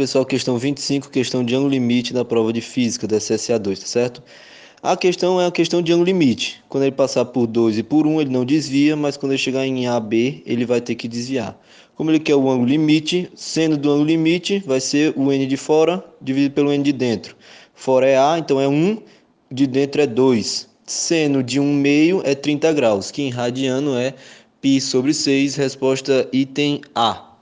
pessoal, questão 25, questão de ângulo limite da prova de física da SSA2, tá certo? A questão é a questão de ângulo limite. Quando ele passar por 2 e por 1, um, ele não desvia, mas quando ele chegar em AB, ele vai ter que desviar. Como ele quer o ângulo limite, sendo do ângulo limite, vai ser o n de fora dividido pelo n de dentro. Fora é A, então é 1, de dentro é 2. Seno de 1 meio é 30 graus, que em radiano é π sobre 6, resposta item A.